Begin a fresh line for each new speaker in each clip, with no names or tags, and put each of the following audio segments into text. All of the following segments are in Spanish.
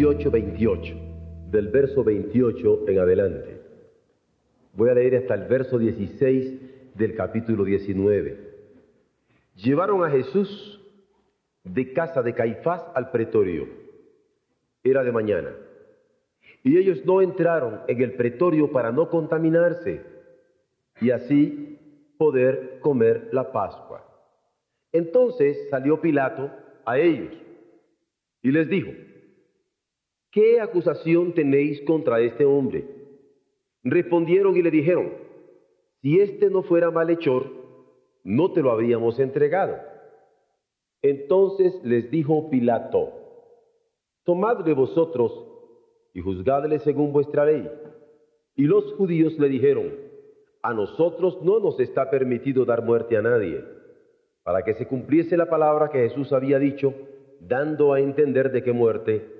Juan 18, 28, del verso 28 en adelante. Voy a leer hasta el verso 16 del capítulo 19. Llevaron a Jesús de casa de Caifás al pretorio. Era de mañana. Y ellos no entraron en el pretorio para no contaminarse y así poder comer la Pascua. Entonces salió Pilato a ellos y les dijo, ¿qué acusación tenéis contra este hombre? Respondieron y le dijeron, si este no fuera malhechor, no te lo habríamos entregado. Entonces les dijo Pilato, tomadle vosotros y juzgadle según vuestra ley. Y los judíos le dijeron, a nosotros no nos está permitido dar muerte a nadie, para que se cumpliese la palabra que Jesús había dicho, dando a entender de qué muerte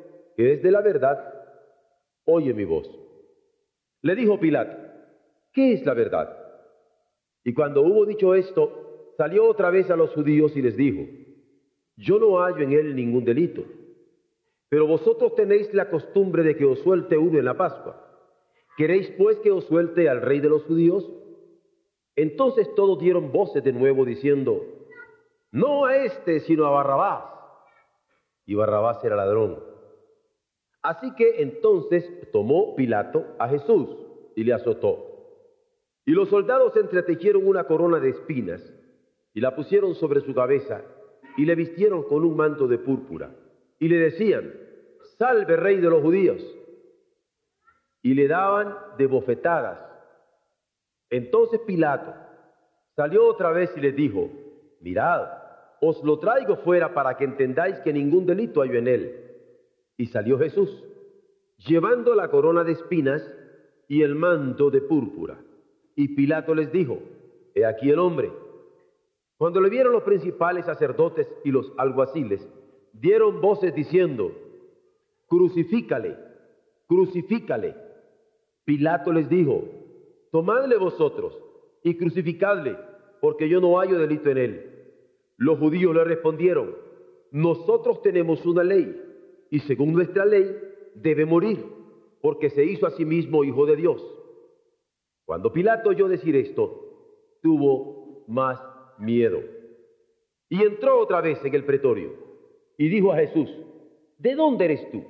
es de la verdad, oye mi voz. Le dijo Pilato, ¿qué es la verdad? Y cuando hubo dicho esto, salió otra vez a los judíos y les dijo, yo no hallo en él ningún delito, pero vosotros tenéis la costumbre de que os suelte uno en la Pascua. ¿Queréis pues que os suelte al rey de los judíos? Entonces todos dieron voces de nuevo diciendo, no a este, sino a Barrabás. Y Barrabás era ladrón. Así que entonces tomó Pilato a Jesús y le azotó. Y los soldados entretejieron una corona de espinas y la pusieron sobre su cabeza y le vistieron con un manto de púrpura y le decían, salve rey de los judíos. Y le daban de bofetadas. Entonces Pilato salió otra vez y les dijo, mirad, os lo traigo fuera para que entendáis que ningún delito hay en él. Y salió Jesús, llevando la corona de espinas y el manto de púrpura. Y Pilato les dijo, he aquí el hombre. Cuando le vieron los principales sacerdotes y los alguaciles, dieron voces diciendo, crucifícale, crucifícale. Pilato les dijo, tomadle vosotros y crucificadle, porque yo no hallo delito en él. Los judíos le respondieron, nosotros tenemos una ley, y según nuestra ley debe morir, porque se hizo a sí mismo hijo de Dios. Cuando Pilato oyó decir esto, tuvo más miedo. Y entró otra vez en el pretorio y dijo a Jesús, ¿de dónde eres tú?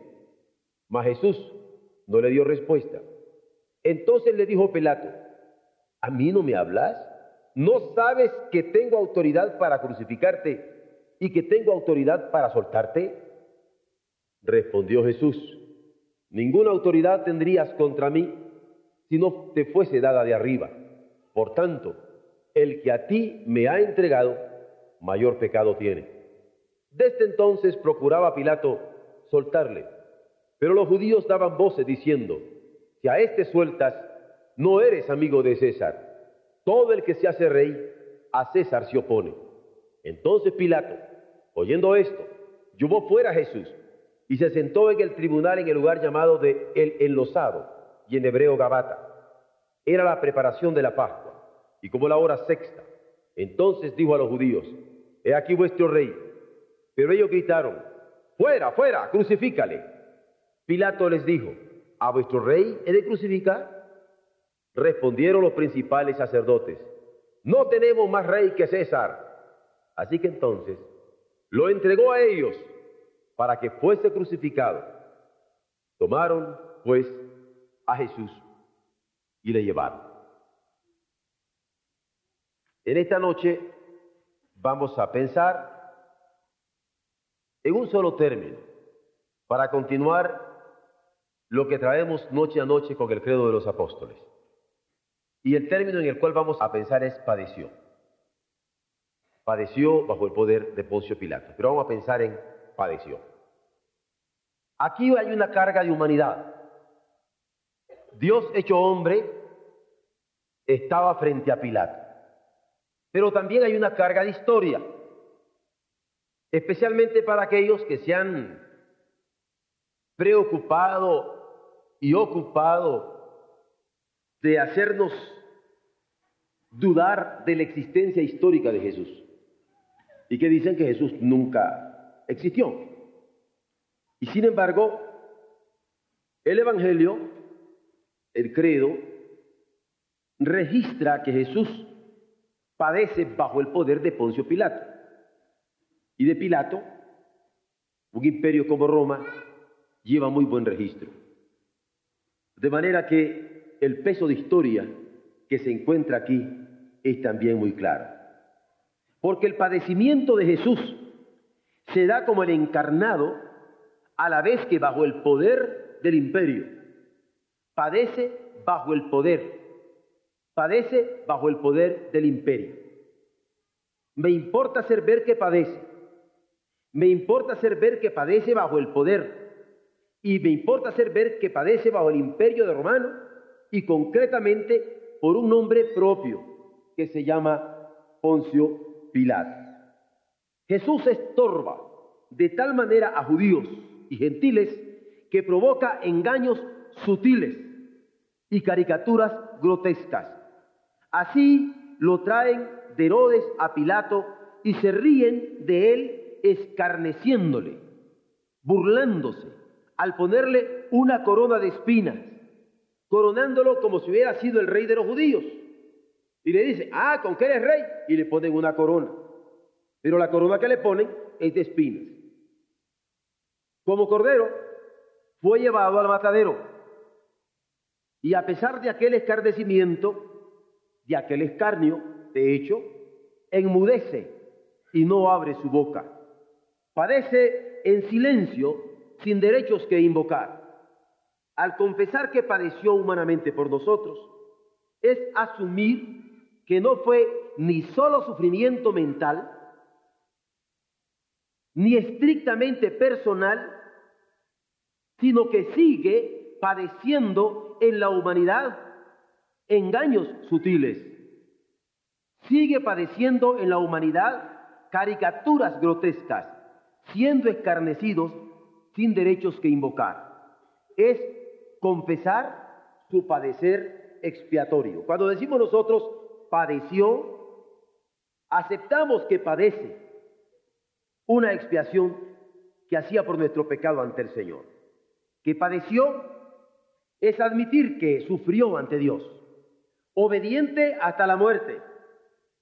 Mas Jesús no le dio respuesta. Entonces le dijo Pilato, ¿a mí no me hablas? ¿No sabes que tengo autoridad para crucificarte y que tengo autoridad para soltarte? Respondió Jesús, ninguna autoridad tendrías contra mí si no te fuese dada de arriba. Por tanto, el que a ti me ha entregado, mayor pecado tiene. Desde entonces procuraba Pilato soltarle, pero los judíos daban voces diciendo, si a este sueltas, no eres amigo de César. Todo el que se hace rey, a César se opone. Entonces Pilato, oyendo esto, llevó fuera a Jesús y se sentó en el tribunal en el lugar llamado de El Enlosado, y en hebreo Gabata. Era la preparación de la Pascua, y como la hora sexta. Entonces dijo a los judíos, He aquí vuestro rey. Pero ellos gritaron, Fuera, fuera, crucifícale. Pilato les dijo, ¿a vuestro rey he de crucificar? Respondieron los principales sacerdotes, no tenemos más rey que César. Así que entonces lo entregó a ellos para que fuese crucificado. Tomaron, pues, a Jesús y le llevaron. En esta noche vamos a pensar en un solo término para continuar lo que traemos noche a noche con el credo de los apóstoles. Y el término en el cual vamos a pensar es padeció. Padeció bajo el poder de Poncio Pilato. Pero vamos a pensar en padeció. Aquí hay una carga de humanidad. Dios hecho hombre estaba frente a Pilato. Pero también hay una carga de historia, especialmente para aquellos que se han preocupado y ocupado de hacernos dudar de la existencia histórica de Jesús y que dicen que Jesús nunca existió. Y sin embargo, el Evangelio, el credo, registra que Jesús padece bajo el poder de Poncio Pilato. Y de Pilato, un imperio como Roma lleva muy buen registro. De manera que el peso de historia que se encuentra aquí es también muy claro. Porque el padecimiento de Jesús se da como el encarnado a la vez que bajo el poder del imperio. Padece bajo el poder. Padece bajo el poder del imperio. Me importa hacer ver que padece. Me importa hacer ver que padece bajo el poder. Y me importa hacer ver que padece bajo el imperio de Romano y concretamente por un nombre propio que se llama Poncio Pilato. Jesús estorba de tal manera a judíos y gentiles que provoca engaños sutiles y caricaturas grotescas. Así lo traen de Herodes a Pilato y se ríen de él escarneciéndole, burlándose, al ponerle una corona de espinas coronándolo como si hubiera sido el rey de los judíos. Y le dice, ah, ¿con qué eres rey? Y le ponen una corona. Pero la corona que le ponen es de espinas. Como cordero, fue llevado al matadero. Y a pesar de aquel escarnecimiento, de aquel escarnio, de hecho, enmudece y no abre su boca. Padece en silencio, sin derechos que invocar al confesar que padeció humanamente por nosotros, es asumir que no fue ni solo sufrimiento mental, ni estrictamente personal, sino que sigue padeciendo en la humanidad engaños sutiles. Sigue padeciendo en la humanidad caricaturas grotescas, siendo escarnecidos sin derechos que invocar. Es confesar su padecer expiatorio. Cuando decimos nosotros padeció, aceptamos que padece una expiación que hacía por nuestro pecado ante el Señor. Que padeció es admitir que sufrió ante Dios, obediente hasta la muerte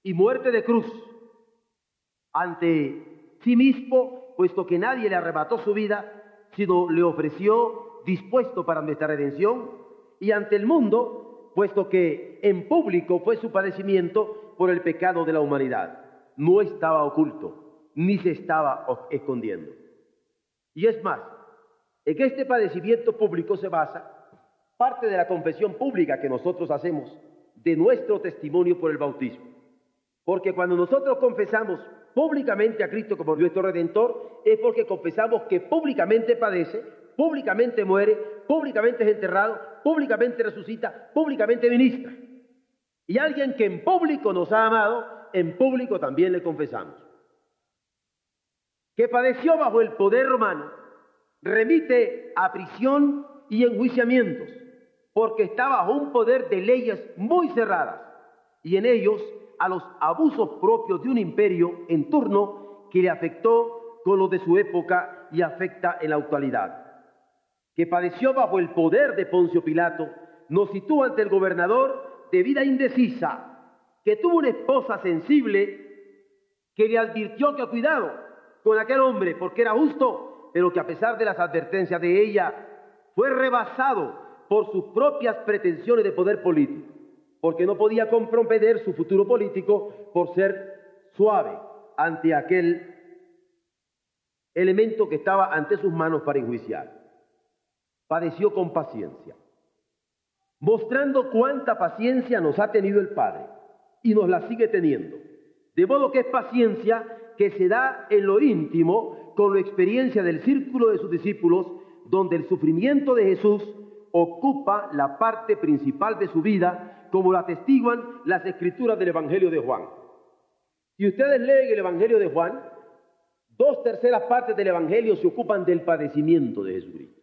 y muerte de cruz ante sí mismo, puesto que nadie le arrebató su vida, sino le ofreció dispuesto para nuestra redención y ante el mundo, puesto que en público fue su padecimiento por el pecado de la humanidad. No estaba oculto, ni se estaba escondiendo. Y es más, en que este padecimiento público se basa parte de la confesión pública que nosotros hacemos de nuestro testimonio por el bautismo. Porque cuando nosotros confesamos públicamente a Cristo como nuestro redentor, es porque confesamos que públicamente padece públicamente muere, públicamente es enterrado, públicamente resucita, públicamente ministra. Y alguien que en público nos ha amado, en público también le confesamos. Que padeció bajo el poder romano remite a prisión y enjuiciamientos, porque está bajo un poder de leyes muy cerradas y en ellos a los abusos propios de un imperio en turno que le afectó con lo de su época y afecta en la actualidad. Que padeció bajo el poder de Poncio Pilato, nos sitúa ante el gobernador de vida indecisa, que tuvo una esposa sensible que le advirtió que cuidado con aquel hombre porque era justo, pero que a pesar de las advertencias de ella, fue rebasado por sus propias pretensiones de poder político, porque no podía comprometer su futuro político por ser suave ante aquel elemento que estaba ante sus manos para enjuiciar. Padeció con paciencia, mostrando cuánta paciencia nos ha tenido el Padre y nos la sigue teniendo. De modo que es paciencia que se da en lo íntimo con la experiencia del círculo de sus discípulos, donde el sufrimiento de Jesús ocupa la parte principal de su vida, como lo atestiguan las escrituras del Evangelio de Juan. Si ustedes leen el Evangelio de Juan, dos terceras partes del Evangelio se ocupan del padecimiento de Jesucristo.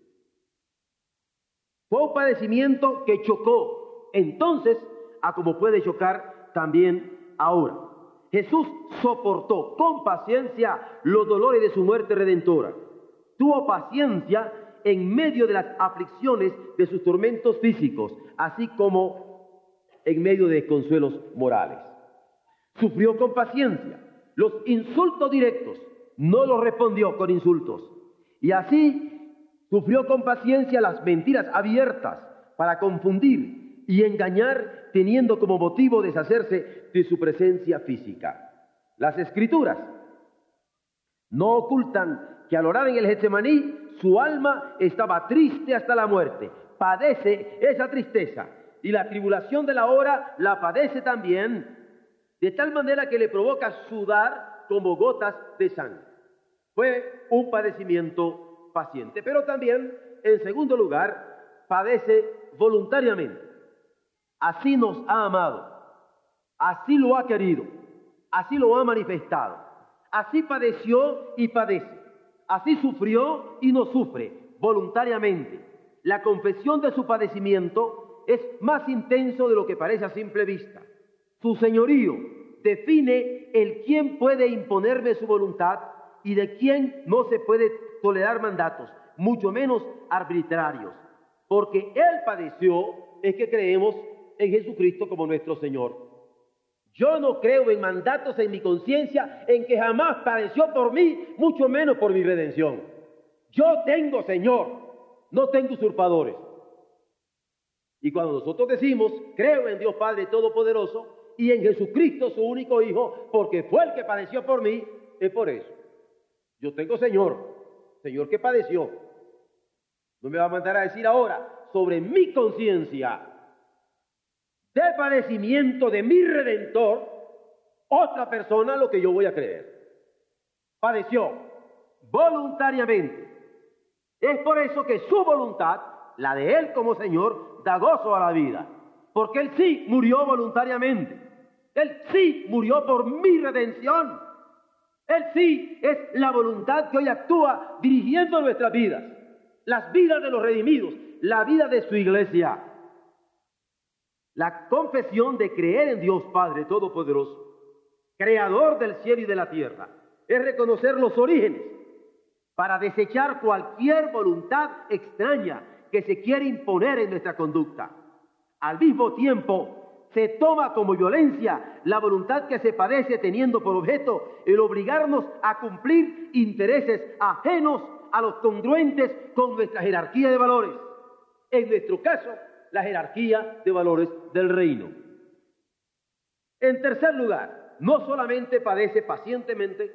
Fue un padecimiento que chocó entonces a como puede chocar también ahora. Jesús soportó con paciencia los dolores de su muerte redentora. Tuvo paciencia en medio de las aflicciones de sus tormentos físicos, así como en medio de consuelos morales. Sufrió con paciencia los insultos directos, no los respondió con insultos. Y así sufrió con paciencia las mentiras abiertas para confundir y engañar teniendo como motivo deshacerse de su presencia física. Las escrituras no ocultan que al orar en el Getsemaní su alma estaba triste hasta la muerte, padece esa tristeza y la tribulación de la hora la padece también, de tal manera que le provoca sudar como gotas de sangre. Fue un padecimiento paciente, pero también, en segundo lugar, padece voluntariamente. Así nos ha amado, así lo ha querido, así lo ha manifestado, así padeció y padece, así sufrió y no sufre voluntariamente. La confesión de su padecimiento es más intenso de lo que parece a simple vista. Su señorío define el quién puede imponerme su voluntad y de quién no se puede tolerar mandatos, mucho menos arbitrarios. Porque Él padeció, es que creemos en Jesucristo como nuestro Señor. Yo no creo en mandatos en mi conciencia en que jamás padeció por mí, mucho menos por mi redención. Yo tengo Señor, no tengo usurpadores. Y cuando nosotros decimos, creo en Dios Padre Todopoderoso y en Jesucristo su único Hijo, porque fue el que padeció por mí, es por eso. Yo tengo Señor, Señor que padeció. No me va a mandar a decir ahora sobre mi conciencia de padecimiento de mi redentor, otra persona lo que yo voy a creer. Padeció voluntariamente. Es por eso que su voluntad, la de Él como Señor, da gozo a la vida. Porque Él sí murió voluntariamente. Él sí murió por mi redención. Él sí es la voluntad que hoy actúa dirigiendo nuestras vidas. Las vidas de los redimidos, la vida de su iglesia. La confesión de creer en Dios Padre Todopoderoso, Creador del cielo y de la tierra, es reconocer los orígenes para desechar cualquier voluntad extraña que se quiere imponer en nuestra conducta. Al mismo tiempo, se toma como violencia la voluntad que se padece teniendo por objeto el obligarnos a cumplir intereses ajenos a los congruentes con nuestra jerarquía de valores. En nuestro caso, la jerarquía de valores del reino. En tercer lugar, no solamente padece pacientemente,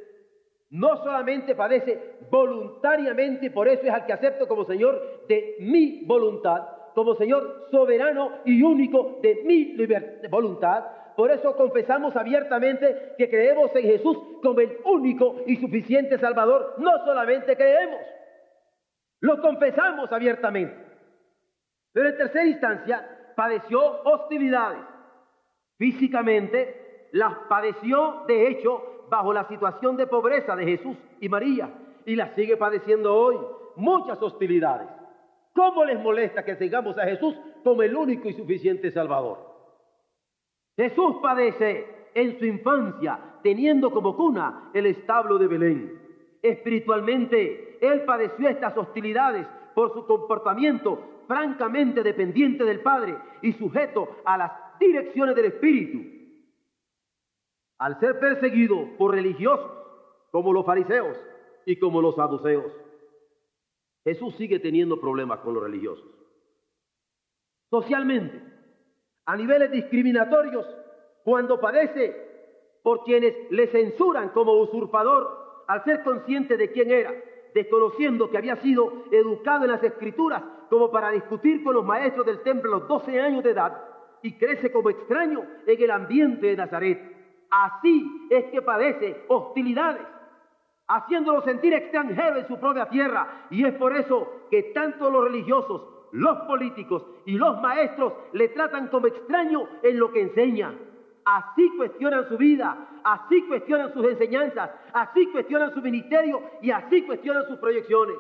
no solamente padece voluntariamente, por eso es al que acepto como Señor de mi voluntad, como Señor soberano y único de mi voluntad. Por eso confesamos abiertamente que creemos en Jesús como el único y suficiente Salvador. No solamente creemos, lo confesamos abiertamente. Pero en tercera instancia, padeció hostilidades. Físicamente, las padeció, de hecho, bajo la situación de pobreza de Jesús y María, y las sigue padeciendo hoy. muchas hostilidades. ¿Cómo les molesta que tengamos a Jesús como el único y suficiente Salvador? Jesús padece en su infancia, teniendo como cuna el establo de Belén. Espiritualmente, Él padeció estas hostilidades por su comportamiento francamente dependiente del Padre y sujeto a las direcciones del Espíritu. Al ser perseguido por religiosos como los fariseos y como los saduceos, Jesús sigue teniendo problemas con los religiosos. Socialmente, a niveles discriminatorios, cuando padece por quienes le censuran como usurpador al ser consciente de quién era, desconociendo que había sido educado en las escrituras como para discutir con los maestros del templo a los 12 años de edad y crece como extraño en el ambiente de Nazaret. Así es que padece hostilidades, haciéndolo sentir extranjero en su propia tierra. Y es por eso que tanto los religiosos, los políticos y los maestros le tratan como extraño en lo que enseña. Así cuestionan su vida, así cuestionan sus enseñanzas, así cuestionan su ministerio y así cuestionan sus proyecciones.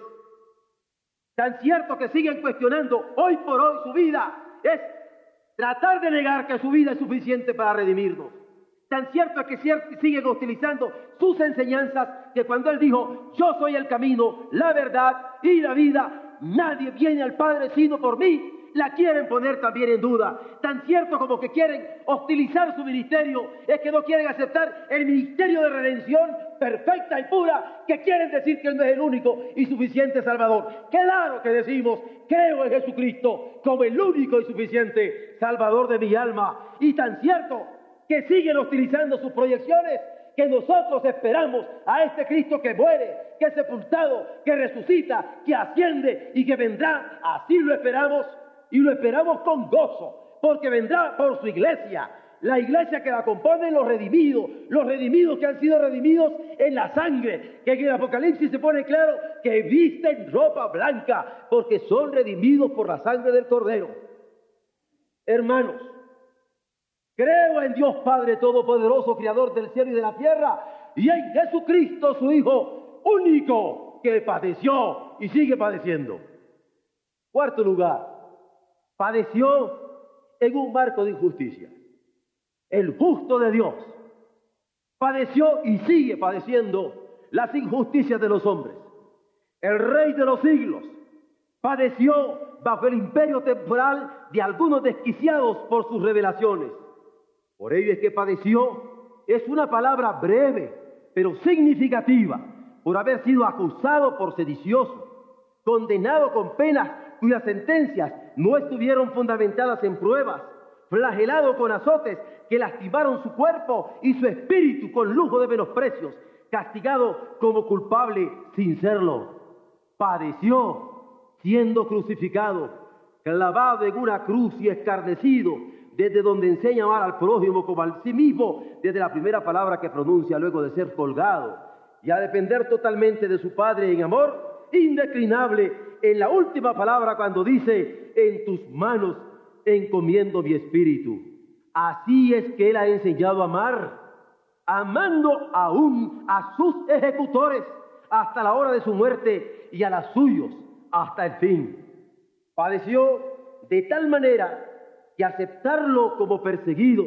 Tan cierto que siguen cuestionando hoy por hoy su vida es tratar de negar que su vida es suficiente para redimirnos. Tan cierto es que siguen utilizando sus enseñanzas que cuando Él dijo, yo soy el camino, la verdad y la vida, nadie viene al Padre sino por mí, la quieren poner también en duda. Tan cierto como que quieren hostilizar su ministerio, es que no quieren aceptar el ministerio de redención perfecta y pura, que quieren decir que Él no es el único y suficiente Salvador. Claro que decimos, creo en Jesucristo como el único y suficiente Salvador de mi alma. Y tan cierto que siguen hostilizando sus proyecciones, que nosotros esperamos a este Cristo que muere, que es sepultado, que resucita, que asciende y que vendrá. Así lo esperamos y lo esperamos con gozo, porque vendrá por su iglesia, la iglesia que la componen los redimidos, los redimidos que han sido redimidos en la sangre, que en el Apocalipsis se pone claro que visten ropa blanca, porque son redimidos por la sangre del Cordero. Hermanos, creo en Dios Padre Todopoderoso, Creador del cielo y de la tierra, y en Jesucristo, su Hijo único, que padeció y sigue padeciendo. Cuarto lugar, padeció en un marco de injusticia. El justo de Dios padeció y sigue padeciendo las injusticias de los hombres. El rey de los siglos padeció bajo el imperio temporal de algunos desquiciados por sus revelaciones. Por ello es que padeció, es una palabra breve, pero significativa, por haber sido acusado por sedicioso, condenado con penas cuyas sentencias no estuvieron fundamentadas en pruebas, flagelado con azotes que lastimaron su cuerpo y su espíritu con lujo de menosprecios, castigado como culpable sin serlo. Padeció siendo crucificado, clavado en una cruz y escarnecido, desde donde enseña a amar al prójimo como a sí mismo, desde la primera palabra que pronuncia luego de ser colgado, y a depender totalmente de su Padre en amor indeclinable en la última palabra cuando dice, en tus manos encomiendo mi espíritu. Así es que Él ha enseñado a amar, amando aún a sus ejecutores hasta la hora de su muerte y a los suyos hasta el fin. Padeció de tal manera que aceptarlo como perseguido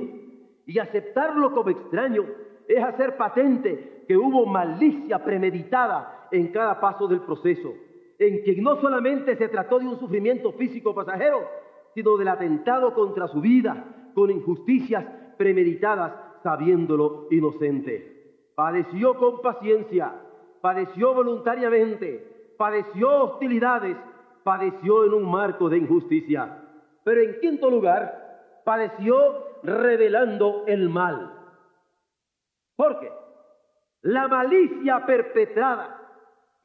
y aceptarlo como extraño es hacer patente que hubo malicia premeditada en cada paso del proceso en que no solamente se trató de un sufrimiento físico pasajero, sino del atentado contra su vida con injusticias premeditadas, sabiéndolo inocente. Padeció con paciencia, padeció voluntariamente, padeció hostilidades, padeció en un marco de injusticia. Pero en quinto lugar, padeció revelando el mal. ¿Por qué? La malicia perpetrada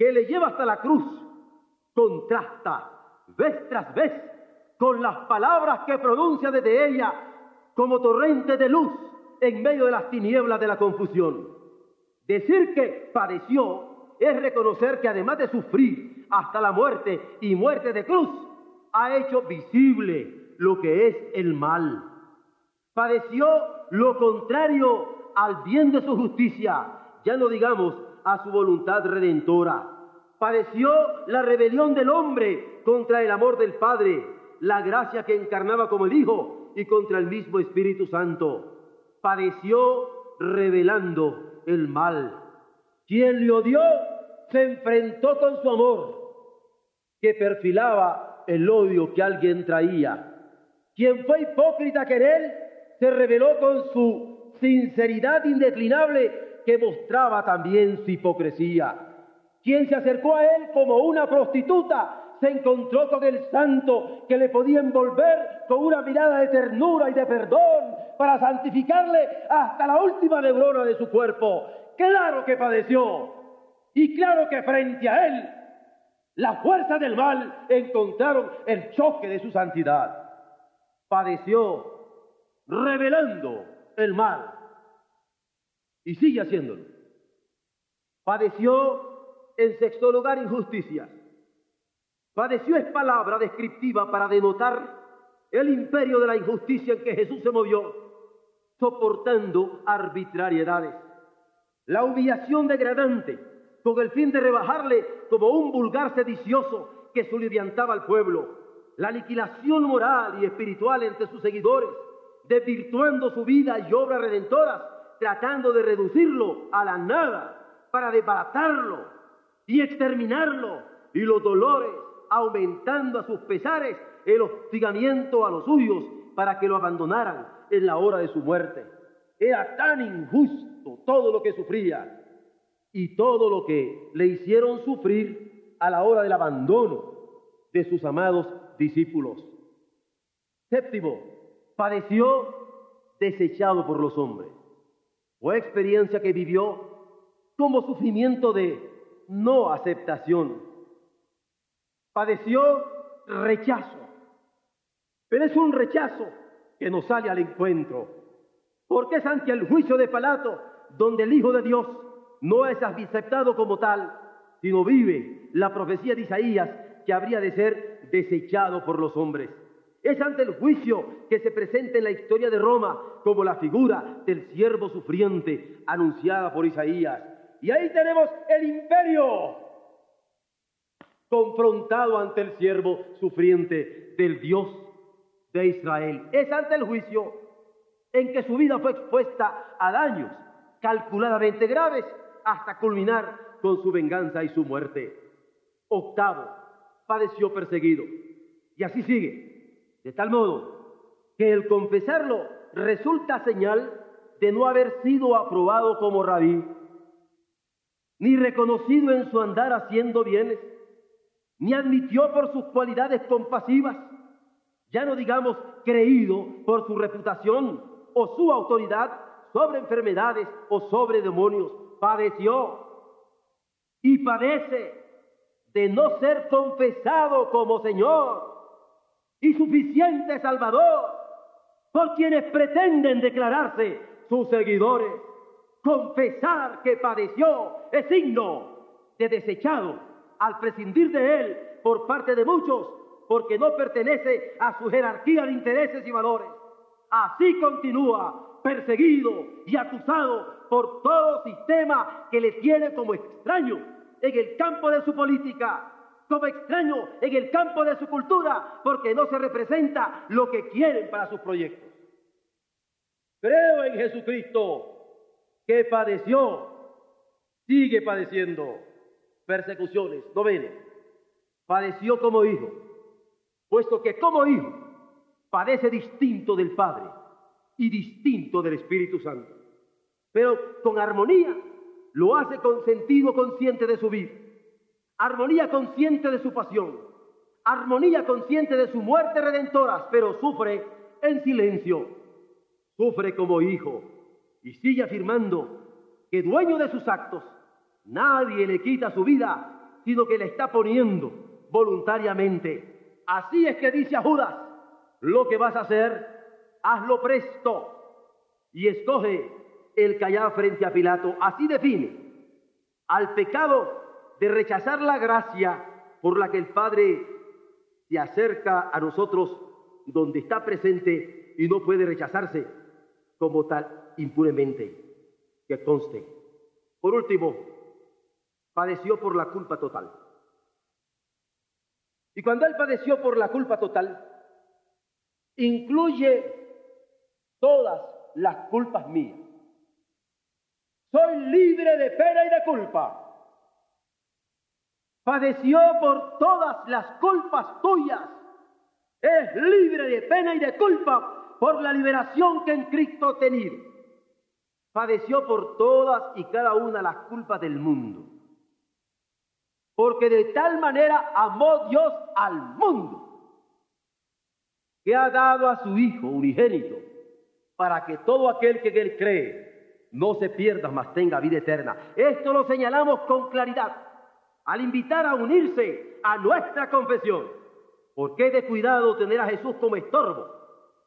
que le lleva hasta la cruz contrasta vez tras vez con las palabras que pronuncia desde ella como torrente de luz en medio de las tinieblas de la confusión. Decir que padeció es reconocer que además de sufrir hasta la muerte y muerte de cruz, ha hecho visible lo que es el mal. Padeció lo contrario al bien de su justicia, ya no digamos a su voluntad redentora padeció la rebelión del hombre contra el amor del Padre, la gracia que encarnaba como el Hijo y contra el mismo Espíritu Santo. Padeció revelando el mal. Quien le odió se enfrentó con su amor, que perfilaba el odio que alguien traía. Quien fue hipócrita que en él se reveló con su sinceridad indeclinable que mostraba también su hipocresía. Quien se acercó a él como una prostituta se encontró con el santo que le podía envolver con una mirada de ternura y de perdón para santificarle hasta la última neurona de su cuerpo. Claro que padeció y claro que frente a él la fuerza del mal encontraron el choque de su santidad. Padeció revelando el mal y sigue haciéndolo. Padeció en sexto lugar injusticia. Padeció es palabra descriptiva para denotar el imperio de la injusticia en que Jesús se movió, soportando arbitrariedades. La humillación degradante con el fin de rebajarle como un vulgar sedicioso que soliviantaba al pueblo, la aniquilación moral y espiritual entre sus seguidores, desvirtuando su vida y obras redentoras, tratando de reducirlo a la nada para desbaratarlo y exterminarlo, y los dolores aumentando a sus pesares el hostigamiento a los suyos para que lo abandonaran en la hora de su muerte. Era tan injusto todo lo que sufría y todo lo que le hicieron sufrir a la hora del abandono de sus amados discípulos. Séptimo, padeció desechado por los hombres. Fue experiencia que vivió como sufrimiento de no aceptación. Padeció rechazo, pero es un rechazo que no sale al encuentro, porque es ante el juicio de Palato donde el Hijo de Dios no es aceptado como tal, sino vive la profecía de Isaías que habría de ser desechado por los hombres. Es ante el juicio que se presenta en la historia de Roma como la figura del siervo sufriente anunciada por Isaías. Y ahí tenemos el imperio confrontado ante el siervo sufriente del Dios de Israel. Es ante el juicio en que su vida fue expuesta a daños calculadamente graves hasta culminar con su venganza y su muerte. Octavo, padeció perseguido. Y así sigue, de tal modo que el confesarlo resulta señal de no haber sido aprobado como rabí, ni reconocido en su andar haciendo bienes, ni admitió por sus cualidades compasivas, ya no digamos creído por su reputación o su autoridad sobre enfermedades o sobre demonios, padeció y padece de no ser confesado como Señor y suficiente Salvador por quienes pretenden declararse sus seguidores. Confesar que padeció es signo de desechado al prescindir de él por parte de muchos porque no pertenece a su jerarquía de intereses y valores. Así continúa perseguido y acusado por todo sistema que le tiene como extraño en el campo de su política, como extraño en el campo de su cultura, porque no se representa lo que quieren para sus proyectos. Creo en Jesucristo que padeció, sigue padeciendo persecuciones. Noveno, padeció como hijo, puesto que como hijo padece distinto del Padre y distinto del Espíritu Santo pero con armonía. Lo hace con sentido consciente de su vida, armonía consciente de su pasión, armonía consciente de su muerte redentora, pero sufre en silencio, sufre como hijo y sigue afirmando que dueño de sus actos, nadie le quita su vida, sino que le está poniendo voluntariamente. Así es que dice a Judas, lo que vas a hacer, hazlo presto y escoge el callar frente a Pilato. Así define al pecado de rechazar la gracia por la que el Padre se acerca a nosotros donde está presente y no puede rechazarse como tal impunemente, que conste. Por último, padeció por la culpa total. Y cuando Él padeció por la culpa total, incluye todas las culpas mías. Soy libre de pena y de culpa. Padeció por todas las culpas tuyas. Es libre de pena y de culpa por la liberación que en Cristo ha tenido. Padeció por todas y cada una las culpas del mundo. Porque de tal manera amó Dios al mundo que ha dado a su Hijo unigénito para que todo aquel que él cree no se pierda, mas tenga vida eterna. Esto lo señalamos con claridad al invitar a unirse a nuestra confesión. Porque es de cuidado tener a Jesús como estorbo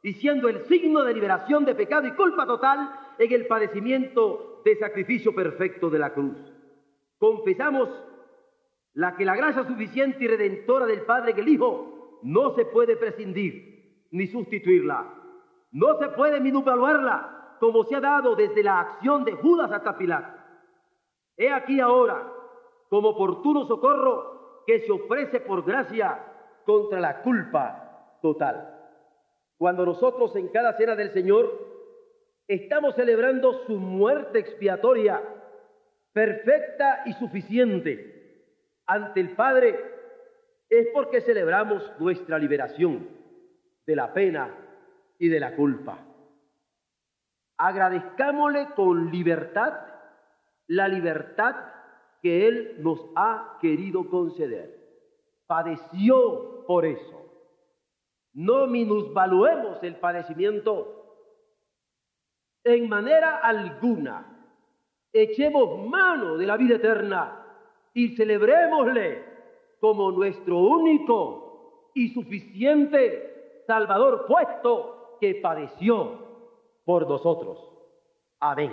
y siendo el signo de liberación de pecado y culpa total en el padecimiento de sacrificio perfecto de la cruz. Confesamos la que la gracia suficiente y redentora del Padre en el Hijo no se puede prescindir ni sustituirla. No se puede minuvaluarla como se ha dado desde la acción de Judas hasta Pilato. He aquí ahora, como oportuno socorro que se ofrece por gracia contra la culpa total. Cuando nosotros en cada cena del Señor estamos celebrando su muerte expiatoria, perfecta y suficiente ante el Padre, es porque celebramos nuestra liberación de la pena y de la culpa. Agradezcámosle con libertad la libertad que Él nos ha querido conceder. Padeció por eso. No minusvaluemos el padecimiento en manera alguna. Echemos mano de la vida eterna y celebrémosle como nuestro único y suficiente Salvador puesto que padeció por nosotros. Amén.